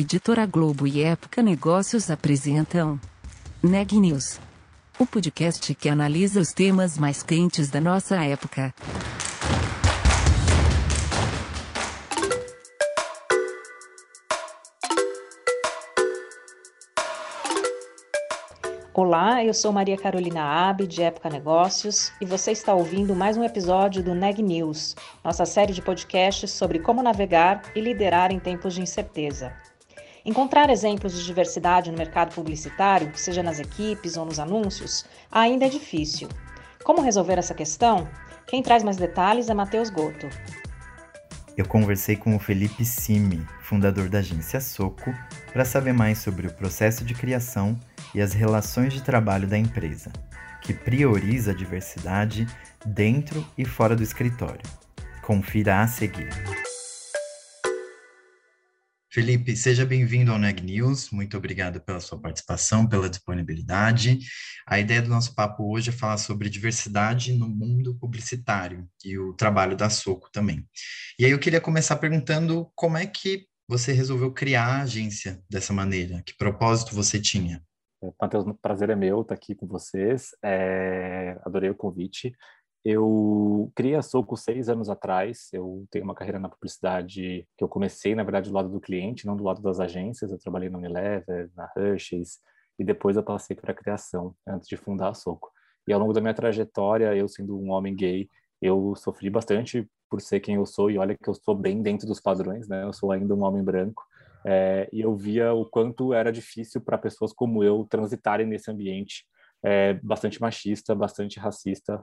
Editora Globo e Época Negócios apresentam Neg News, o podcast que analisa os temas mais quentes da nossa época. Olá, eu sou Maria Carolina Abe, de Época Negócios, e você está ouvindo mais um episódio do Neg News, nossa série de podcasts sobre como navegar e liderar em tempos de incerteza. Encontrar exemplos de diversidade no mercado publicitário, seja nas equipes ou nos anúncios, ainda é difícil. Como resolver essa questão? Quem traz mais detalhes é Matheus Goto. Eu conversei com o Felipe Simi, fundador da agência Soco, para saber mais sobre o processo de criação e as relações de trabalho da empresa, que prioriza a diversidade dentro e fora do escritório. Confira a seguir. Felipe, seja bem-vindo ao Neg News. Muito obrigado pela sua participação, pela disponibilidade. A ideia do nosso papo hoje é falar sobre diversidade no mundo publicitário e o trabalho da Soco também. E aí eu queria começar perguntando como é que você resolveu criar a agência dessa maneira? Que propósito você tinha? Matheus, o prazer é meu estar aqui com vocês. É... Adorei o convite. Eu criei a Soco seis anos atrás. Eu tenho uma carreira na publicidade que eu comecei, na verdade, do lado do cliente, não do lado das agências. Eu trabalhei na Unilever, na Hershey's, e depois eu passei para a criação, antes de fundar a Soco. E ao longo da minha trajetória, eu sendo um homem gay, eu sofri bastante por ser quem eu sou, e olha que eu sou bem dentro dos padrões, né? Eu sou ainda um homem branco. É, e eu via o quanto era difícil para pessoas como eu transitarem nesse ambiente é, bastante machista, bastante racista,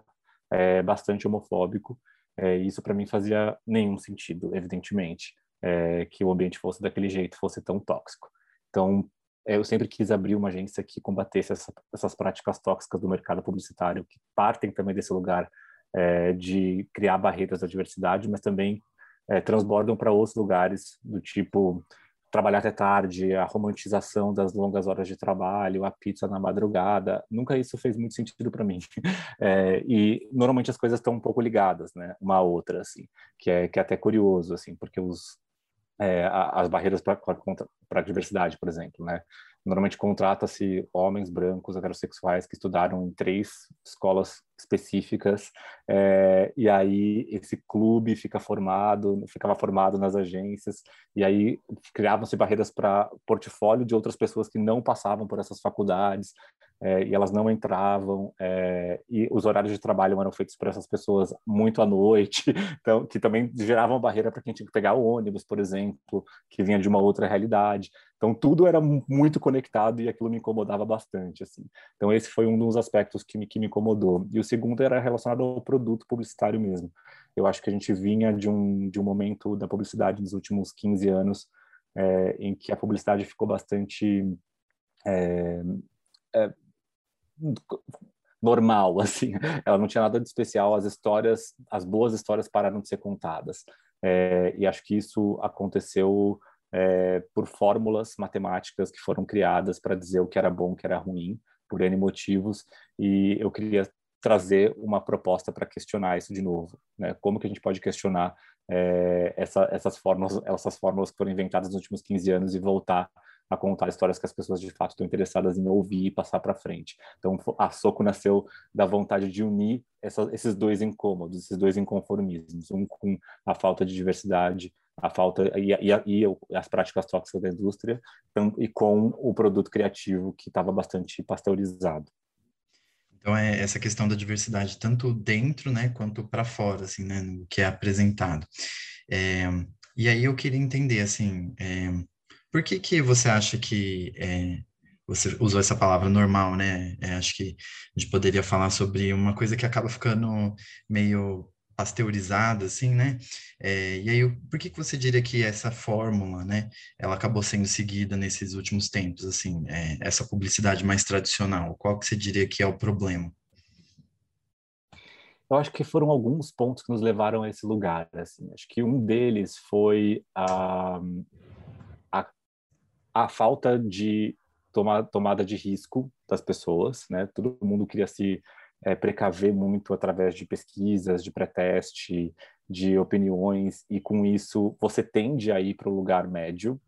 é, bastante homofóbico. É, isso para mim fazia nenhum sentido, evidentemente, é, que o ambiente fosse daquele jeito, fosse tão tóxico. Então, eu sempre quis abrir uma agência que combatesse essa, essas práticas tóxicas do mercado publicitário, que partem também desse lugar é, de criar barreiras da diversidade, mas também é, transbordam para outros lugares, do tipo trabalhar até tarde, a romantização das longas horas de trabalho, a pizza na madrugada, nunca isso fez muito sentido para mim. É, e normalmente as coisas estão um pouco ligadas, né, uma a outra, assim, que é que é até curioso, assim, porque os é, as barreiras para a diversidade, por exemplo, né? Normalmente contrata-se homens brancos heterossexuais que estudaram em três escolas específicas é, e aí esse clube fica formado, ficava formado nas agências e aí criavam-se barreiras para portfólio de outras pessoas que não passavam por essas faculdades é, e elas não entravam é, e os horários de trabalho eram feitos por essas pessoas muito à noite, então que também geravam barreira para quem tinha que pegar o ônibus, por exemplo, que vinha de uma outra realidade. Então tudo era muito conectado e aquilo me incomodava bastante, assim. Então esse foi um dos aspectos que me, que me incomodou. E o segundo era relacionado ao produto publicitário mesmo. Eu acho que a gente vinha de um, de um momento da publicidade nos últimos 15 anos é, em que a publicidade ficou bastante é, é, normal, assim. Ela não tinha nada de especial. As histórias, as boas histórias pararam de ser contadas. É, e acho que isso aconteceu é, por fórmulas matemáticas que foram criadas para dizer o que era bom, o que era ruim, por N motivos, e eu queria trazer uma proposta para questionar isso de novo, né? Como que a gente pode questionar é, essa, essas fórmulas, essas fórmulas que foram inventadas nos últimos 15 anos e voltar a contar histórias que as pessoas de fato estão interessadas em ouvir e passar para frente. Então, a Soco nasceu da vontade de unir essa, esses dois incômodos, esses dois inconformismos, um com a falta de diversidade a falta e, e, e, as práticas tóxicas da indústria e com o produto criativo que estava bastante pasteurizado. Então é essa questão da diversidade tanto dentro, né, quanto para fora, assim, né, no que é apresentado. É, e aí eu queria entender, assim, é, por que que você acha que é, você usou essa palavra normal, né? É, acho que a gente poderia falar sobre uma coisa que acaba ficando meio pasteurizada, assim, né? É, e aí, por que, que você diria que essa fórmula, né, ela acabou sendo seguida nesses últimos tempos, assim, é, essa publicidade mais tradicional? Qual que você diria que é o problema? Eu acho que foram alguns pontos que nos levaram a esse lugar, assim. Acho que um deles foi a, a, a falta de toma, tomada de risco das pessoas, né? Todo mundo queria se é, precaver muito através de pesquisas, de pré-teste, de opiniões, e com isso você tende a ir para o lugar médio,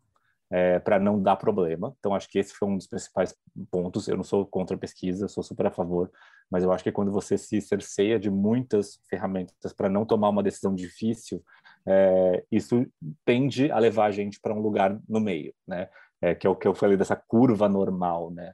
é, para não dar problema. Então, acho que esse foi um dos principais pontos. Eu não sou contra a pesquisa, sou super a favor, mas eu acho que quando você se cerceia de muitas ferramentas para não tomar uma decisão difícil, é, isso tende a levar a gente para um lugar no meio, né? É, que é o que eu falei dessa curva normal, né?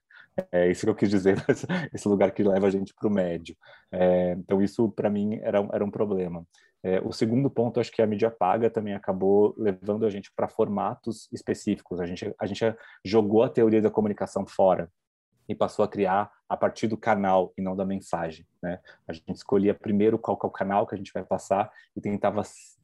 É isso que eu quis dizer, esse lugar que leva a gente para o médio. É, então, isso para mim era, era um problema. É, o segundo ponto, acho que a mídia paga também acabou levando a gente para formatos específicos. A gente, a gente jogou a teoria da comunicação fora e passou a criar a partir do canal e não da mensagem. Né? A gente escolhia primeiro qual é o canal que a gente vai passar e tentava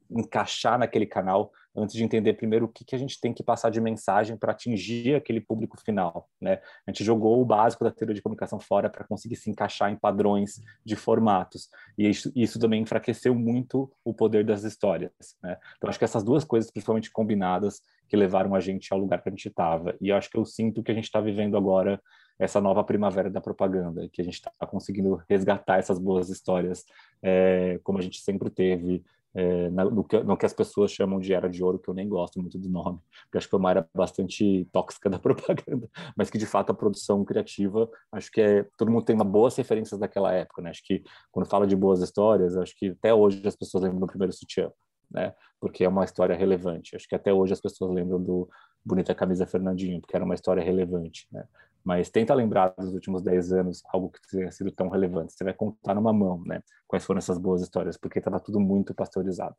encaixar naquele canal antes de entender primeiro o que, que a gente tem que passar de mensagem para atingir aquele público final, né? A gente jogou o básico da teoria de comunicação fora para conseguir se encaixar em padrões de formatos e isso, isso, também enfraqueceu muito o poder das histórias, né? Então acho que essas duas coisas, principalmente combinadas, que levaram a gente ao lugar que a gente estava e acho que eu sinto que a gente está vivendo agora essa nova primavera da propaganda, que a gente está conseguindo resgatar essas boas histórias, é, como a gente sempre teve é, no, que, no, que, as pessoas chamam de era de ouro, que eu nem gosto muito do nome, porque acho que foi uma era bastante tóxica da propaganda, mas que de fato a produção criativa, acho que é, todo mundo tem uma boas referências daquela época, né? Acho que quando fala de boas histórias, acho que até hoje as pessoas lembram do primeiro sutiã, né? Porque é uma história relevante. Acho que até hoje as pessoas lembram do Bonita Camisa Fernandinho, porque era uma história relevante, né? Mas tenta lembrar dos últimos 10 anos algo que tenha sido tão relevante. Você vai contar numa mão, né? Quais foram essas boas histórias, porque estava tudo muito pasteurizado.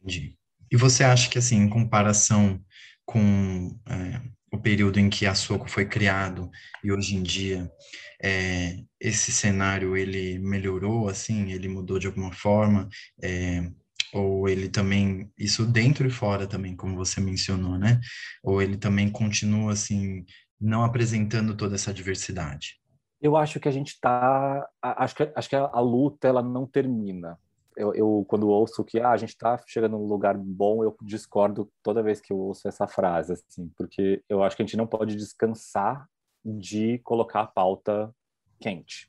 Entendi. E você acha que, assim, em comparação com é, o período em que a Soco foi criado e hoje em dia, é, esse cenário, ele melhorou, assim? Ele mudou de alguma forma? É, ou ele também, isso dentro e fora também, como você mencionou, né? Ou ele também continua, assim, não apresentando toda essa diversidade? Eu acho que a gente está, acho que acho que a, a, luta ela não termina. Eu, eu quando ouço que ah, a gente está chegando num lugar bom, eu discordo toda vez que eu ouço essa frase, assim, porque eu acho que a gente não pode descansar de colocar a pauta quente,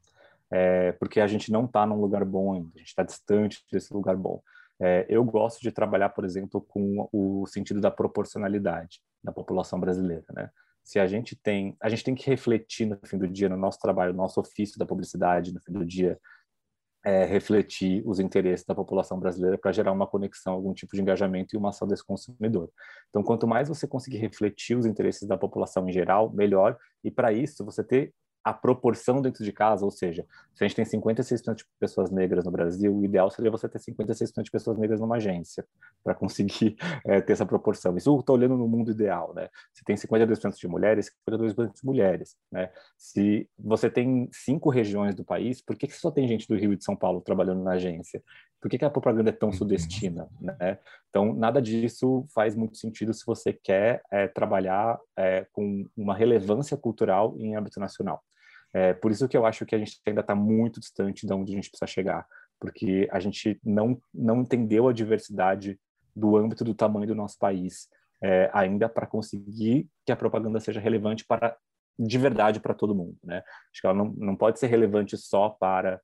é, porque a gente não está num lugar bom ainda, a gente está distante desse lugar bom. É, eu gosto de trabalhar, por exemplo, com o sentido da proporcionalidade da população brasileira, né? Se a gente tem, a gente tem que refletir no fim do dia, no nosso trabalho, no nosso ofício da publicidade, no fim do dia, é, refletir os interesses da população brasileira para gerar uma conexão, algum tipo de engajamento e uma ação desse consumidor. Então, quanto mais você conseguir refletir os interesses da população em geral, melhor. E para isso, você ter a proporção dentro de casa, ou seja, se a gente tem 56% de pessoas negras no Brasil, o ideal seria você ter 56% de pessoas negras numa agência, para conseguir é, ter essa proporção. Isso eu estou olhando no mundo ideal, né? Se tem 52% de mulheres, 52% de mulheres, né? Se você tem cinco regiões do país, por que, que só tem gente do Rio e de São Paulo trabalhando na agência? Por que, que a propaganda é tão uhum. sudestina, né? Então, nada disso faz muito sentido se você quer é, trabalhar é, com uma relevância cultural em âmbito nacional. É, por isso que eu acho que a gente ainda está muito distante de onde a gente precisa chegar, porque a gente não, não entendeu a diversidade do âmbito do tamanho do nosso país é, ainda para conseguir que a propaganda seja relevante para de verdade para todo mundo, né? Acho que ela não, não pode ser relevante só para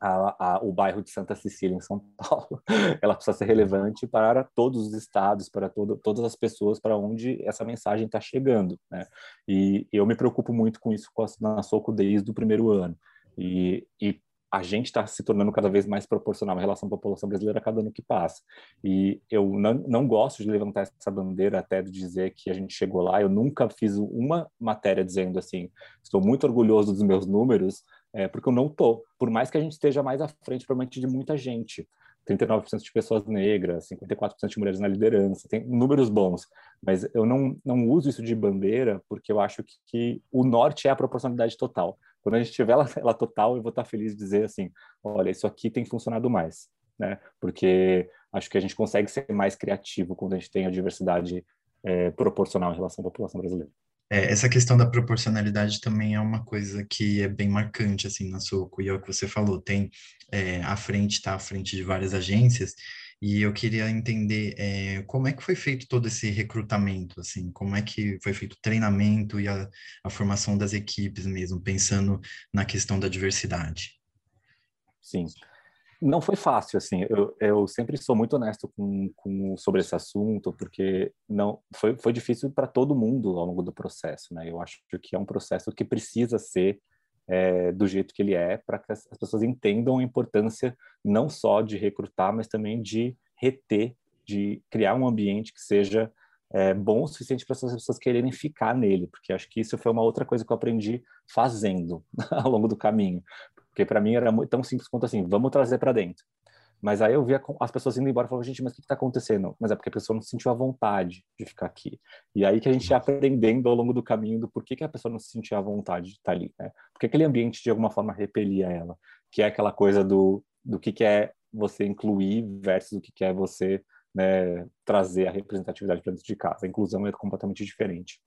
a, a, o bairro de Santa Cecília, em São Paulo. Ela precisa ser relevante para todos os estados, para todo, todas as pessoas para onde essa mensagem está chegando. Né? E eu me preocupo muito com isso na Soco desde o primeiro ano. E, e a gente está se tornando cada vez mais proporcional em relação à população brasileira a cada ano que passa. E eu não, não gosto de levantar essa bandeira até de dizer que a gente chegou lá. Eu nunca fiz uma matéria dizendo assim, estou muito orgulhoso dos meus números, é, porque eu não tô. Por mais que a gente esteja mais à frente, provavelmente, de muita gente. 39% de pessoas negras, 54% de mulheres na liderança, tem números bons, mas eu não, não uso isso de bandeira porque eu acho que, que o norte é a proporcionalidade total. Quando a gente tiver ela, ela total, eu vou estar feliz de dizer assim, olha, isso aqui tem funcionado mais, né? Porque acho que a gente consegue ser mais criativo quando a gente tem a diversidade é, proporcional em relação à população brasileira. É, essa questão da proporcionalidade também é uma coisa que é bem marcante, assim, na Soco, e é o que você falou, tem é, frente, está à frente de várias agências, e eu queria entender é, como é que foi feito todo esse recrutamento, assim, como é que foi feito o treinamento e a, a formação das equipes mesmo, pensando na questão da diversidade. Sim. Não foi fácil, assim. Eu, eu sempre sou muito honesto com, com sobre esse assunto, porque não foi, foi difícil para todo mundo ao longo do processo, né? Eu acho que é um processo que precisa ser é, do jeito que ele é, para que as, as pessoas entendam a importância não só de recrutar, mas também de reter, de criar um ambiente que seja é, bom o suficiente para essas pessoas quererem ficar nele, porque acho que isso foi uma outra coisa que eu aprendi fazendo ao longo do caminho. Porque para mim era tão simples quanto assim, vamos trazer para dentro. Mas aí eu via as pessoas indo embora e falava, gente, mas o que está acontecendo? Mas é porque a pessoa não sentiu a vontade de ficar aqui. E aí que a gente ia aprendendo ao longo do caminho do porquê que a pessoa não se sentia à vontade de estar ali, né? Porque aquele ambiente de alguma forma repelia ela, que é aquela coisa do, do que, que é você incluir versus o que, que é você né, trazer a representatividade para dentro de casa. A inclusão é completamente diferente.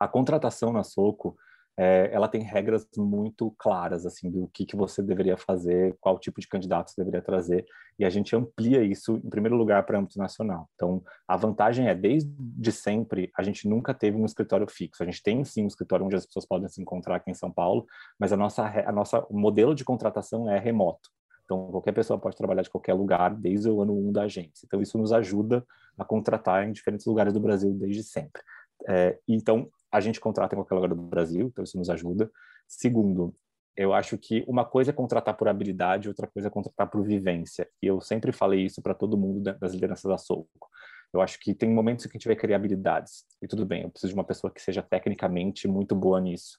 A contratação na Soco, é, ela tem regras muito claras assim do que, que você deveria fazer, qual tipo de candidato você deveria trazer, e a gente amplia isso em primeiro lugar para âmbito nacional. Então, a vantagem é desde sempre a gente nunca teve um escritório fixo. A gente tem sim um escritório onde as pessoas podem se encontrar aqui em São Paulo, mas a nossa a nossa o modelo de contratação é remoto. Então, qualquer pessoa pode trabalhar de qualquer lugar desde o ano 1 da agência. Então, isso nos ajuda a contratar em diferentes lugares do Brasil desde sempre. É, então, a gente contrata em qualquer lugar do Brasil, então isso nos ajuda. Segundo, eu acho que uma coisa é contratar por habilidade, outra coisa é contratar por vivência. E eu sempre falei isso para todo mundo das lideranças da Soco. Eu acho que tem momentos em que a gente vai criar habilidades. E tudo bem, eu preciso de uma pessoa que seja tecnicamente muito boa nisso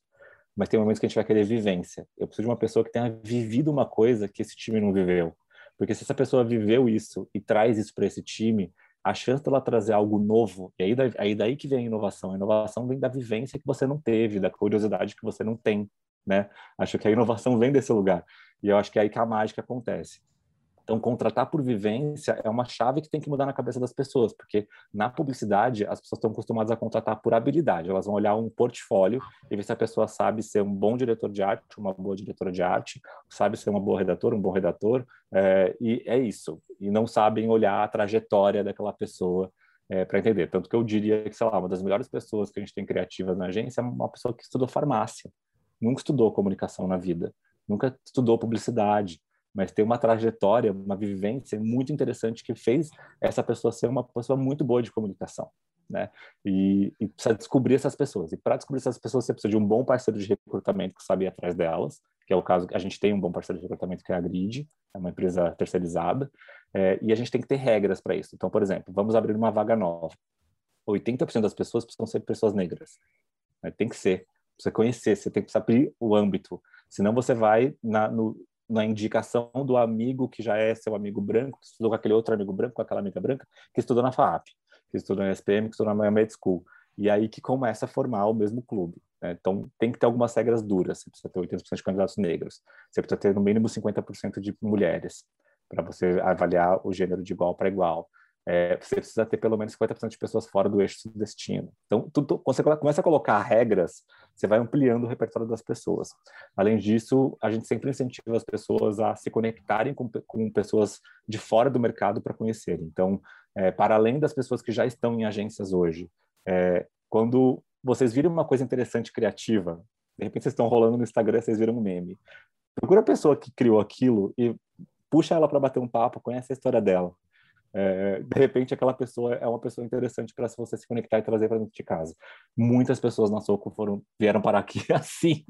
mas tem momentos que a gente vai querer vivência. Eu preciso de uma pessoa que tenha vivido uma coisa que esse time não viveu. Porque se essa pessoa viveu isso e traz isso para esse time, a chance dela trazer algo novo, e aí, aí daí que vem a inovação. A inovação vem da vivência que você não teve, da curiosidade que você não tem, né? Acho que a inovação vem desse lugar. E eu acho que é aí que a mágica acontece. Então, contratar por vivência é uma chave que tem que mudar na cabeça das pessoas, porque na publicidade as pessoas estão acostumadas a contratar por habilidade. Elas vão olhar um portfólio e ver se a pessoa sabe ser um bom diretor de arte, uma boa diretora de arte, sabe ser uma boa redatora, um bom redator, é, e é isso. E não sabem olhar a trajetória daquela pessoa é, para entender. Tanto que eu diria que, sei lá, uma das melhores pessoas que a gente tem criativas na agência é uma pessoa que estudou farmácia, nunca estudou comunicação na vida, nunca estudou publicidade, mas tem uma trajetória, uma vivência muito interessante que fez essa pessoa ser uma pessoa muito boa de comunicação, né? E, e precisa descobrir essas pessoas. E para descobrir essas pessoas, você precisa de um bom parceiro de recrutamento que sabe ir atrás delas, que é o caso que a gente tem um bom parceiro de recrutamento que é a Grid, é uma empresa terceirizada, é, e a gente tem que ter regras para isso. Então, por exemplo, vamos abrir uma vaga nova. 80% das pessoas precisam ser pessoas negras. Né? Tem que ser. Você conhecer, você tem que abrir o âmbito. Senão você vai na, no, na indicação do amigo que já é seu amigo branco, que estudou com aquele outro amigo branco, com aquela amiga branca, que estudou na FAP, que estudou na SPM, que estudou na Miami School. E aí que começa a formar o mesmo clube. Né? Então, tem que ter algumas regras duras. Você precisa ter 80% de candidatos negros. Você precisa ter, no mínimo, 50% de mulheres, para você avaliar o gênero de igual para igual é, você precisa ter pelo menos 50% de pessoas fora do eixo do destino. Então, quando você começa a colocar regras, você vai ampliando o repertório das pessoas. Além disso, a gente sempre incentiva as pessoas a se conectarem com, com pessoas de fora do mercado para conhecerem. Então, é, para além das pessoas que já estão em agências hoje, é, quando vocês viram uma coisa interessante, criativa, de repente vocês estão rolando no Instagram, vocês viram um meme. Procura a pessoa que criou aquilo e puxa ela para bater um papo, conhece a história dela é, de repente aquela pessoa é uma pessoa interessante para você se conectar e trazer para dentro de casa. Muitas pessoas na Soco foram vieram para aqui assim,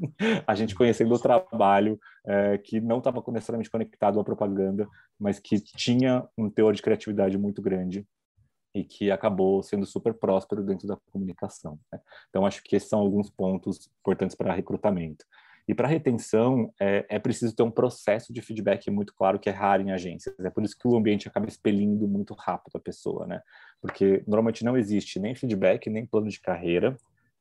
a gente conhecendo o trabalho é, que não estava necessariamente conectado à propaganda, mas que tinha um teor de criatividade muito grande e que acabou sendo super próspero dentro da comunicação. Né? Então acho que esses são alguns pontos importantes para recrutamento. E para retenção, é, é, preciso ter um processo de feedback muito claro que é raro em agências. É por isso que o ambiente acaba expelindo muito rápido a pessoa, né? Porque normalmente não existe nem feedback, nem plano de carreira,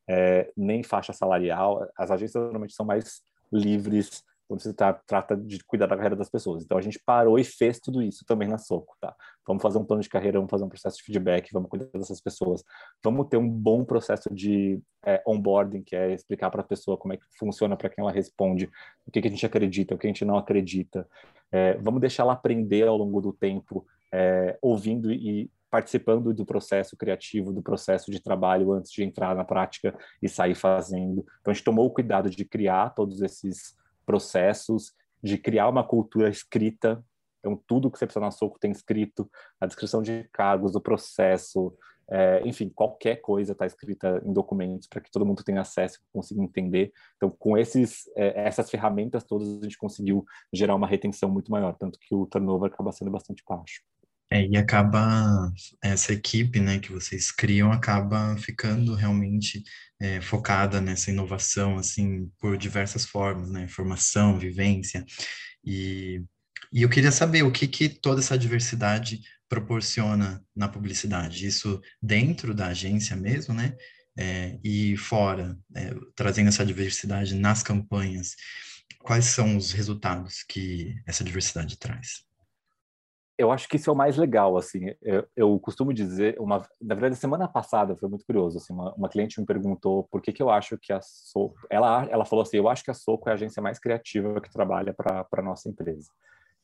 é, nem faixa salarial. As agências normalmente são mais livres quando você tá, trata de cuidar da carreira das pessoas. Então a gente parou e fez tudo isso também na Soco, tá? Vamos fazer um plano de carreira, vamos fazer um processo de feedback, vamos cuidar dessas pessoas, vamos ter um bom processo de é, onboarding, que é explicar para a pessoa como é que funciona para quem ela responde, o que, que, a gente acredita, o que a gente não acredita. É, vamos deixar ela aprender ao longo do tempo, é, ouvindo e participando do processo criativo, do processo de trabalho antes de entrar na prática e sair fazendo. Então a gente tomou o cuidado de criar todos esses processos de criar uma cultura escrita Então, tudo que você precisa na Soco tem escrito, a descrição de cargos, o processo, é, enfim, qualquer coisa está escrita em documentos para que todo mundo tenha acesso, consiga entender. Então, com esses, é, essas ferramentas todas, a gente conseguiu gerar uma retenção muito maior, tanto que o turnover acaba sendo bastante baixo. É, e acaba essa equipe, né, que vocês criam, acaba ficando realmente é, focada nessa inovação, assim, por diversas formas, né, formação, vivência, e, e eu queria saber o que que toda essa diversidade proporciona na publicidade, isso dentro da agência mesmo, né, é, e fora, é, trazendo essa diversidade nas campanhas, quais são os resultados que essa diversidade traz? Eu acho que isso é o mais legal, assim. Eu, eu, costumo dizer, uma, na verdade, semana passada foi muito curioso, assim, uma, uma cliente me perguntou por que que eu acho que a Soco, ela, ela falou assim, eu acho que a Soco é a agência mais criativa que trabalha para a nossa empresa.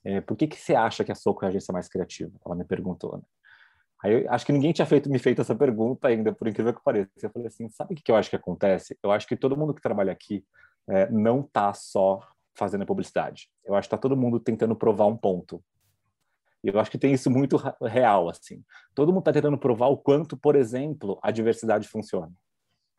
É, por que que você acha que a Soco é a agência mais criativa? Ela me perguntou, né? Aí eu acho que ninguém tinha feito, me feito essa pergunta ainda, por incrível que pareça. Eu falei assim, sabe o que, que eu acho que acontece? Eu acho que todo mundo que trabalha aqui é, não tá só fazendo publicidade. Eu acho que tá todo mundo tentando provar um ponto. E eu acho que tem isso muito real, assim. Todo mundo está tentando provar o quanto, por exemplo, a diversidade funciona.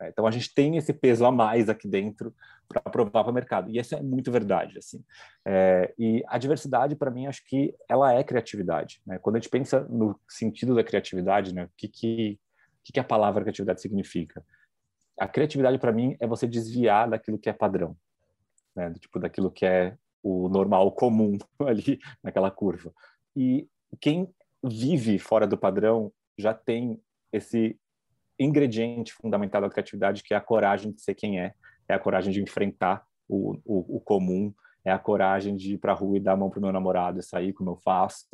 É, então a gente tem esse peso a mais aqui dentro para provar para o mercado. E isso é muito verdade, assim. É, e a diversidade, para mim, acho que ela é criatividade. Né? Quando a gente pensa no sentido da criatividade, né? o que, que, que, que a palavra criatividade significa? A criatividade, para mim, é você desviar daquilo que é padrão. Né? Tipo, daquilo que é o normal, o comum ali naquela curva. E quem vive fora do padrão já tem esse ingrediente fundamental da criatividade, que é a coragem de ser quem é, é a coragem de enfrentar o, o, o comum, é a coragem de ir para a rua e dar a mão para o meu namorado e sair como eu faço.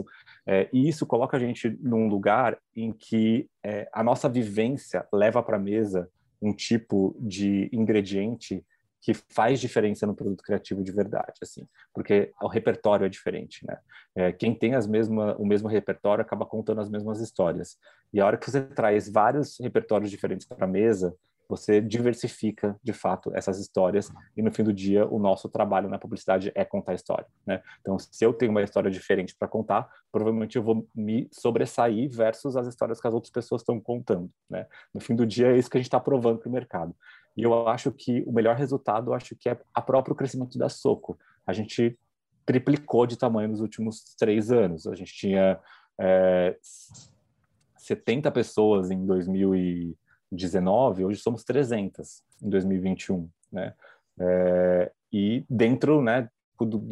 É, e isso coloca a gente num lugar em que é, a nossa vivência leva para a mesa um tipo de ingrediente que faz diferença no produto criativo de verdade, assim, porque o repertório é diferente, né? É, quem tem as mesma, o mesmo repertório acaba contando as mesmas histórias. E a hora que você traz vários repertórios diferentes para a mesa, você diversifica de fato essas histórias e no fim do dia o nosso trabalho na publicidade é contar história, né? Então, se eu tenho uma história diferente para contar, provavelmente eu vou me sobressair versus as histórias que as outras pessoas estão contando, né? No fim do dia é isso que a gente está provando para o mercado. E eu acho que o melhor resultado, eu acho que é a próprio crescimento da Soco. A gente triplicou de tamanho nos últimos três anos. A gente tinha é, 70 pessoas em 2019, hoje somos 300 em 2021, né? É, e dentro, né,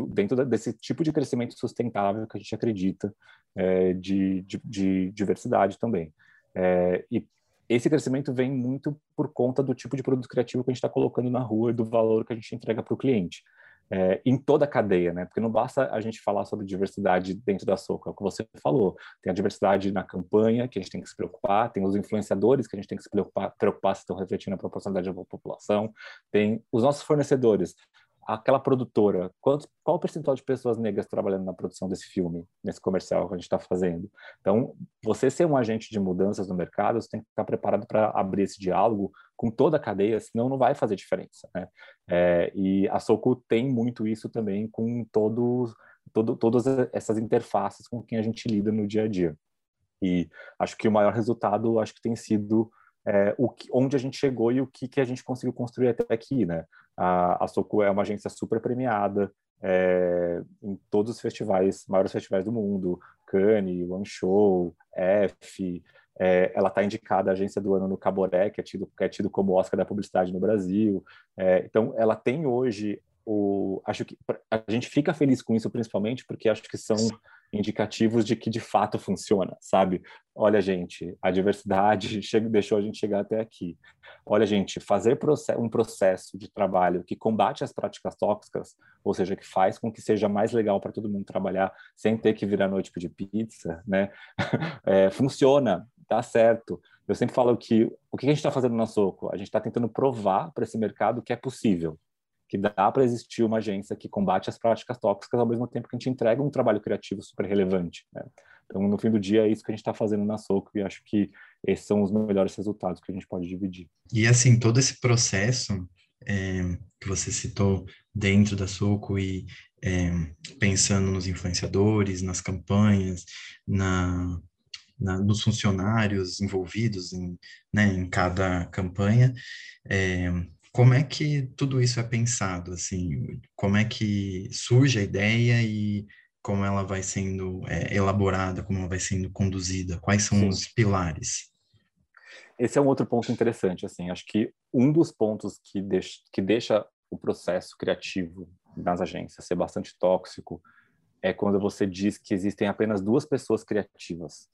dentro desse tipo de crescimento sustentável que a gente acredita é, de, de, de, diversidade também. É, e esse crescimento vem muito por conta do tipo de produto criativo que a gente está colocando na rua e do valor que a gente entrega para o cliente. É, em toda a cadeia, né? Porque não basta a gente falar sobre diversidade dentro da Soco, é o que você falou. Tem a diversidade na campanha, que a gente tem que se preocupar, tem os influenciadores, que a gente tem que se preocupar, preocupar se estão refletindo a proporcionalidade da população, tem os nossos fornecedores aquela produtora, qual, o percentual de pessoas negras trabalhando na produção desse filme, nesse comercial que a gente está fazendo? Então, você ser um agente de mudanças no mercado, você tem que estar preparado para abrir esse diálogo com toda a cadeia, senão não vai fazer diferença. Né? É, e a Soco tem muito isso também com todos, todo, todas essas interfaces com quem a gente lida no dia a dia. E acho que o maior resultado, acho que tem sido é, o que, onde a gente chegou e o que, que a gente conseguiu construir até aqui, né? A, a Soco é uma agência super premiada é, em todos os festivais, maiores festivais do mundo, Cannes, One Show, F, é, ela está indicada a agência do ano no Caboré, que é tido, que é tido como Oscar da publicidade no Brasil. É, então, ela tem hoje o, acho que a gente fica feliz com isso principalmente porque acho que são indicativos de que de fato funciona, sabe? Olha, gente, a diversidade deixou a gente chegar até aqui. Olha, gente, fazer um processo de trabalho que combate as práticas tóxicas, ou seja, que faz com que seja mais legal para todo mundo trabalhar sem ter que virar noite pedir pizza, né? É, funciona, tá certo. Eu sempre falo que o que a gente está fazendo na Soco? A gente está tentando provar para esse mercado que é possível que dá para existir uma agência que combate as práticas tóxicas ao mesmo tempo que a gente entrega um trabalho criativo super relevante. Né? Então, no fim do dia, é isso que a gente está fazendo na Soco e acho que esses são os melhores resultados que a gente pode dividir. E, assim, todo esse processo é, que você citou dentro da Soco e é, pensando nos influenciadores, nas campanhas, na, na, nos funcionários envolvidos em, né, em cada campanha. É, como é que tudo isso é pensado, assim, como é que surge a ideia e como ela vai sendo é, elaborada, como ela vai sendo conduzida, quais são Sim. os pilares? Esse é um outro ponto interessante, assim, acho que um dos pontos que deixa, que deixa o processo criativo nas agências ser bastante tóxico é quando você diz que existem apenas duas pessoas criativas,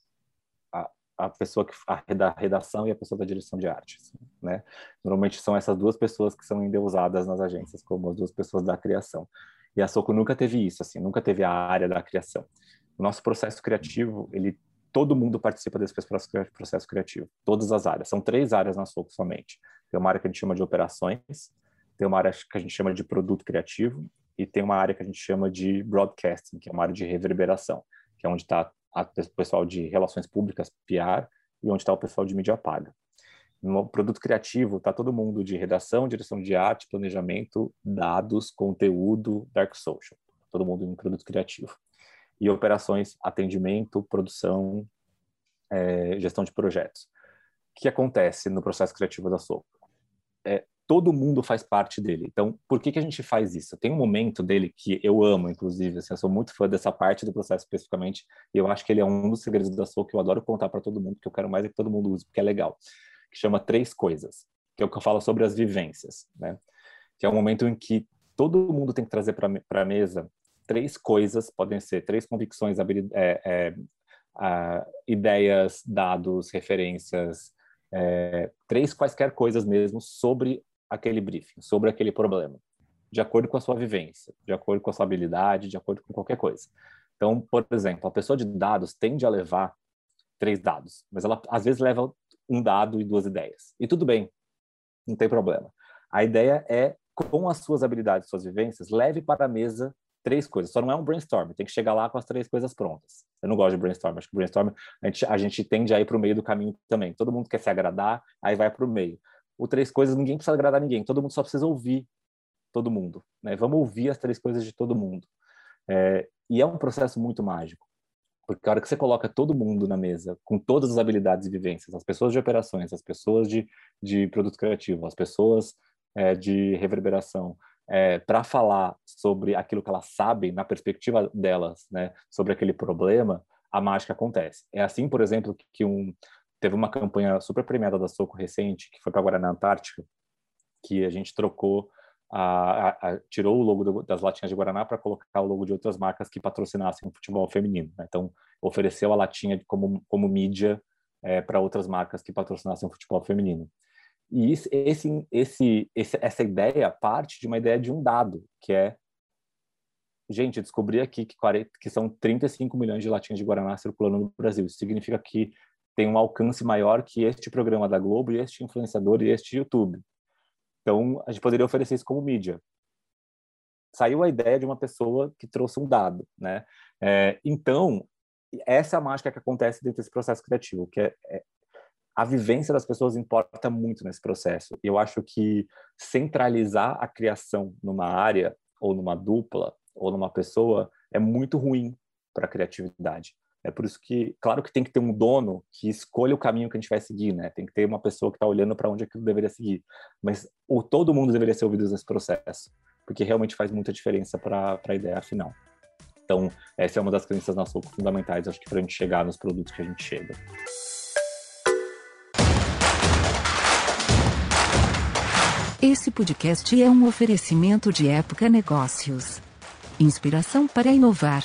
a, pessoa que a, da redação e a pessoa da direção de arte, assim, né? Normalmente são essas duas pessoas que são endeusadas nas agências como as duas pessoas da criação. E a Soco nunca teve isso, assim, nunca teve a área da criação. O nosso processo criativo, ele todo mundo participa desse processo criativo, todas as áreas. São três áreas na Soco somente. Tem uma área que a gente chama de operações, tem uma área que a gente chama de produto criativo e tem uma área que a gente chama de broadcasting, que é uma área de reverberação, que é onde está o pessoal de relações públicas, PR, e onde está o pessoal de mídia paga. No produto criativo, está todo mundo de redação, direção de arte, planejamento, dados, conteúdo, dark social. Todo mundo em produto criativo. E operações, atendimento, produção, é, gestão de projetos. O que acontece no processo criativo da Soco? É, todo mundo faz parte dele. Então, por que, que a gente faz isso? Tem um momento dele que eu amo, inclusive, assim, eu sou muito fã dessa parte do processo especificamente, e eu acho que ele é um dos segredos da Soul que eu adoro contar para todo mundo, que eu quero mais é que todo mundo use, porque é legal, que chama Três Coisas, que é o que eu falo sobre as vivências, né? Que é um momento em que todo mundo tem que trazer para a mesa três coisas, podem ser três convicções, é, é, ideias, dados, referências, é, três quaisquer coisas mesmo sobre aquele briefing, sobre aquele problema, de acordo com a sua vivência, de acordo com a sua habilidade, de acordo com qualquer coisa. Então, por exemplo, a pessoa de dados tende a levar três dados, mas ela às vezes leva um dado e duas ideias. E tudo bem, não tem problema. A ideia é, com as suas habilidades, suas vivências, leve para a mesa três coisas. Só não é um brainstorm, tem que chegar lá com as três coisas prontas. Eu não gosto de brainstorm, acho que brainstorm a gente, a gente tende a ir para o meio do caminho também. Todo mundo quer se agradar, aí vai para o meio o três coisas, ninguém precisa agradar ninguém, todo mundo só precisa ouvir todo mundo, né? Vamos ouvir as três coisas de todo mundo. É, e é um processo muito mágico, porque a hora que você coloca todo mundo na mesa, com todas as habilidades e vivências, as pessoas de operações, as pessoas de, de produto criativo, as pessoas é, de reverberação, é, para falar sobre aquilo que elas sabem, na perspectiva delas, né, sobre aquele problema, a mágica acontece. É assim, por exemplo, que um, teve uma campanha super premiada da Soco recente, que foi para Guaraná Antártica, que a gente trocou, a, a, a, tirou o logo do, das latinhas de Guaraná para colocar o logo de outras marcas que patrocinassem o futebol feminino. Né? Então, ofereceu a latinha como, como mídia é, para outras marcas que patrocinassem o futebol feminino. E esse, esse, esse, essa ideia parte de uma ideia de um dado, que é gente, descobri aqui que, 40, que são 35 milhões de latinhas de Guaraná circulando no Brasil. Isso significa que tem um alcance maior que este programa da Globo e este influenciador e este YouTube. Então, a gente poderia oferecer isso como mídia. Saiu a ideia de uma pessoa que trouxe um dado, né? É, então, essa é a mágica que acontece dentro desse processo criativo, que é, é a vivência das pessoas importa muito nesse processo. Eu acho que centralizar a criação numa área ou numa dupla ou numa pessoa é muito ruim para a criatividade. É por isso que, claro que tem que ter um dono que escolha o caminho que a gente vai seguir, né? Tem que ter uma pessoa que está olhando para onde aquilo deveria seguir. Mas o, todo mundo deveria ser ouvido nesse processo, porque realmente faz muita diferença para a ideia final. Então, essa é uma das crenças na fundamentais, acho que para a gente chegar nos produtos que a gente chega. Esse podcast é um oferecimento de Época Negócios. Inspiração para inovar.